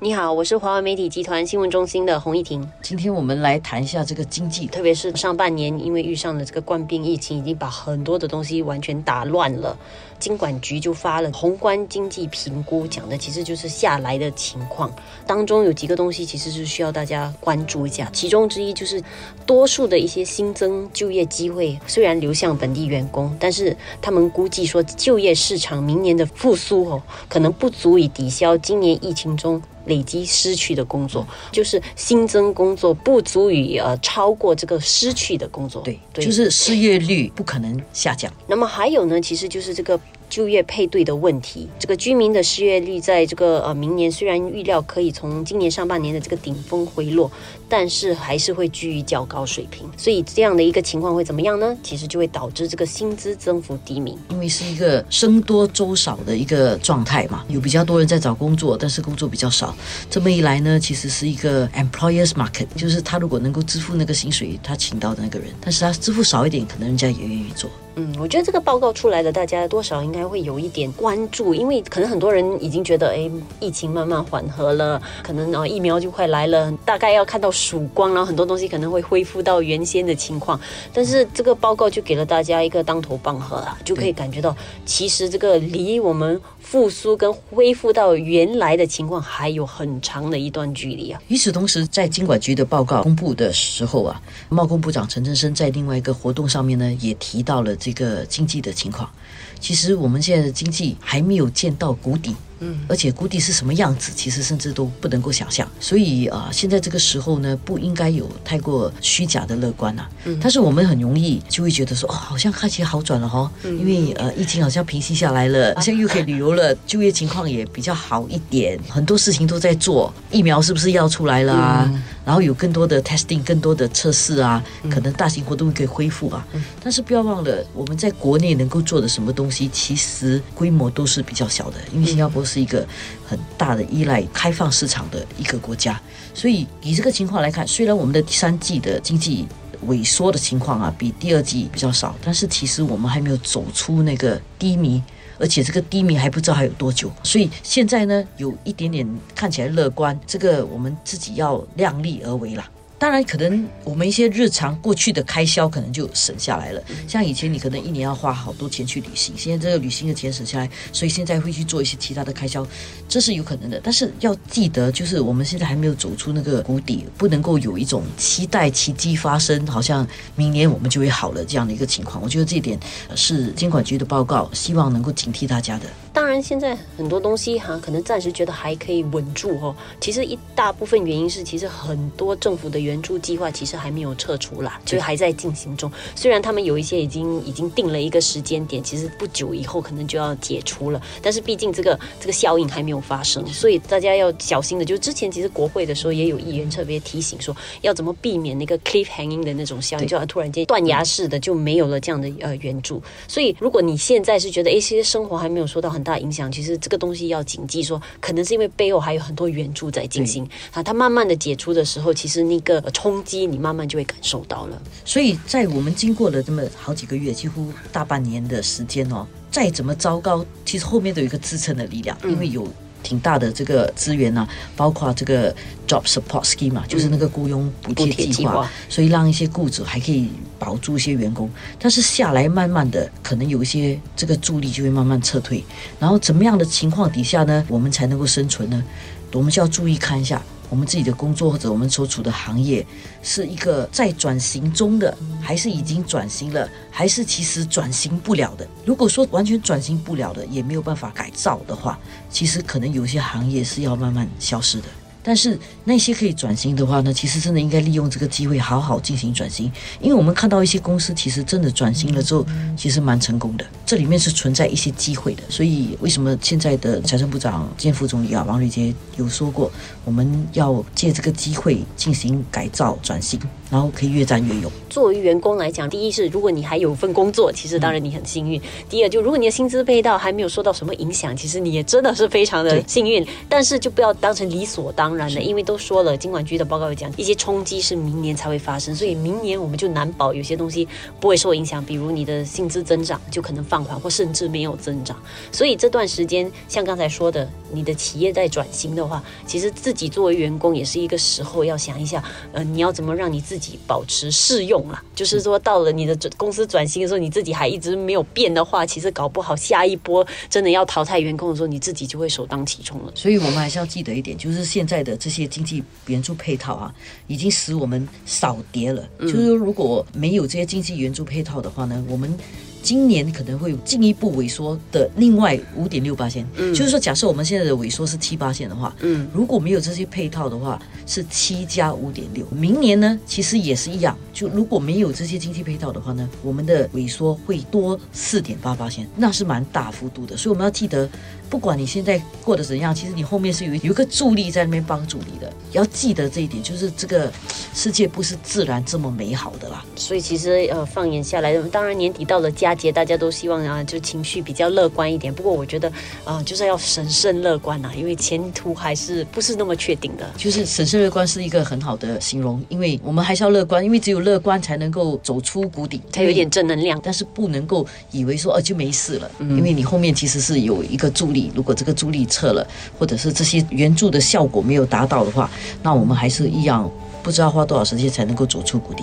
你好，我是华为媒体集团新闻中心的洪一婷。今天我们来谈一下这个经济，特别是上半年，因为遇上了这个冠病疫情，已经把很多的东西完全打乱了。经管局就发了宏观经济评估，讲的其实就是下来的情况。当中有几个东西其实是需要大家关注一下，其中之一就是多数的一些新增就业机会虽然流向本地员工，但是他们估计说就业市场明年的复苏哦，可能不足以抵消今年疫情中。累积失去的工作，就是新增工作不足以呃超过这个失去的工作，对，就是失业率不可能下降。那么还有呢，其实就是这个。就业配对的问题，这个居民的失业率在这个呃明年虽然预料可以从今年上半年的这个顶峰回落，但是还是会居于较高水平。所以这样的一个情况会怎么样呢？其实就会导致这个薪资增幅低迷，因为是一个生多粥少的一个状态嘛，有比较多人在找工作，但是工作比较少。这么一来呢，其实是一个 employers market，就是他如果能够支付那个薪水，他请到的那个人，但是他支付少一点，可能人家也愿意做。嗯，我觉得这个报告出来的，大家多少应该会有一点关注，因为可能很多人已经觉得，哎，疫情慢慢缓和了，可能啊疫苗就快来了，大概要看到曙光，然后很多东西可能会恢复到原先的情况。但是这个报告就给了大家一个当头棒喝啊，就可以感觉到，其实这个离我们复苏跟恢复到原来的情况还有很长的一段距离啊。与此同时，在经管局的报告公布的时候啊，贸工部长陈振生在另外一个活动上面呢，也提到了。这个经济的情况，其实我们现在的经济还没有见到谷底。嗯，而且谷底是什么样子，其实甚至都不能够想象。所以啊，现在这个时候呢，不应该有太过虚假的乐观呐。嗯，但是我们很容易就会觉得说，哦，好像看起来好转了哈。嗯，因为呃，疫情好像平息下来了，好像又可以旅游了，就业情况也比较好一点，很多事情都在做。疫苗是不是要出来了啊？然后有更多的 testing，更多的测试啊，可能大型活动可以恢复啊。但是不要忘了，我们在国内能够做的什么东西，其实规模都是比较小的，因为新加坡。是一个很大的依赖开放市场的一个国家，所以以这个情况来看，虽然我们的第三季的经济萎缩的情况啊比第二季比较少，但是其实我们还没有走出那个低迷，而且这个低迷还不知道还有多久，所以现在呢有一点点看起来乐观，这个我们自己要量力而为啦。当然，可能我们一些日常过去的开销可能就省下来了。像以前你可能一年要花好多钱去旅行，现在这个旅行的钱省下来，所以现在会去做一些其他的开销，这是有可能的。但是要记得，就是我们现在还没有走出那个谷底，不能够有一种期待奇迹发生，好像明年我们就会好了这样的一个情况。我觉得这一点是监管局的报告，希望能够警惕大家的。当然，现在很多东西哈，可能暂时觉得还可以稳住哦。其实一大部分原因是，其实很多政府的援助计划其实还没有撤出啦，就还在进行中。虽然他们有一些已经已经定了一个时间点，其实不久以后可能就要解除了，但是毕竟这个这个效应还没有发生，所以大家要小心的。就是之前其实国会的时候也有议员特别提醒说，要怎么避免那个 cliff hanging 的那种效应，就要突然间断崖式的就没有了这样的呃援助。所以如果你现在是觉得哎，其实生活还没有受到很大影响，其实这个东西要谨记，说可能是因为背后还有很多援助在进行啊。它慢慢的解除的时候，其实那个冲击你慢慢就会感受到了。所以在我们经过了这么好几个月，几乎大半年的时间哦，再怎么糟糕，其实后面都有一个支撑的力量，因为有。挺大的这个资源呢，包括这个 job support scheme 嘛，就是那个雇佣补贴计划，所以让一些雇主还可以保住一些员工。但是下来慢慢的，可能有一些这个助力就会慢慢撤退。然后怎么样的情况底下呢，我们才能够生存呢？我们就要注意看一下。我们自己的工作或者我们所处的行业是一个在转型中的，还是已经转型了，还是其实转型不了的？如果说完全转型不了的，也没有办法改造的话，其实可能有些行业是要慢慢消失的。但是那些可以转型的话呢，其实真的应该利用这个机会好好进行转型，因为我们看到一些公司其实真的转型了之后，其实蛮成功的。这里面是存在一些机会的，所以为什么现在的财政部长兼副总理啊王瑞杰有说过，我们要借这个机会进行改造转型。然后可以越战越勇。作为员工来讲，第一是如果你还有份工作，其实当然你很幸运；第二就如果你的薪资配到还没有受到什么影响，其实你也真的是非常的幸运。但是就不要当成理所当然的，因为都说了，经管局的报告有讲，一些冲击是。明年才会发生，所以明年我们就难保有些东西不会受影响，比如你的薪资增长就可能放。缓，或甚至没有增长。所以这段时间，像刚才说的，你的企业在转型的话，其实自己作为员工也是。一个时候要想一下，呃，你要怎么让你自己保持适用啦？就是。说，到了你的公司转型的时候，你自己还一直没有变的话，其实搞不好下一波真的要淘汰员工的时候，你自己就会首当其冲了。所以我们还是。要记得一点，就是现在的这些经济援助配套啊，已经使我们少跌了。就是说，如果没有这些经济援助配套的话呢，我们。今年可能会进一步萎缩的另外五点六八线，嗯，就是说，假设我们现在的萎缩是七八线的话，嗯，如果没有这些配套的话，是七加五点六。明年呢，其实也是一样，就如果没有这些经济配套的话呢，我们的萎缩会多四点八八线，那是蛮大幅度的。所以我们要记得，不管你现在过得怎样，其实你后面是有有一个助力在那边帮助你的。要记得这一点，就是这个世界不是自然这么美好的啦。所以其实呃，放眼下来，当然年底到了佳节，大家都希望啊，就情绪比较乐观一点。不过我觉得啊，就是要审慎乐观呐，因为前途还是不是那么确定的。就是审慎乐观是一个很好的形容，因为我们还是要乐观，因为只有乐观才能够走出谷底，才有点正能量。但是不能够以为说哦就没事了，因为你后面其实是有一个助力。如果这个助力撤了，或者是这些援助的效果没有达到的话，那我们还是一样，不知道花多少时间才能够走出谷底。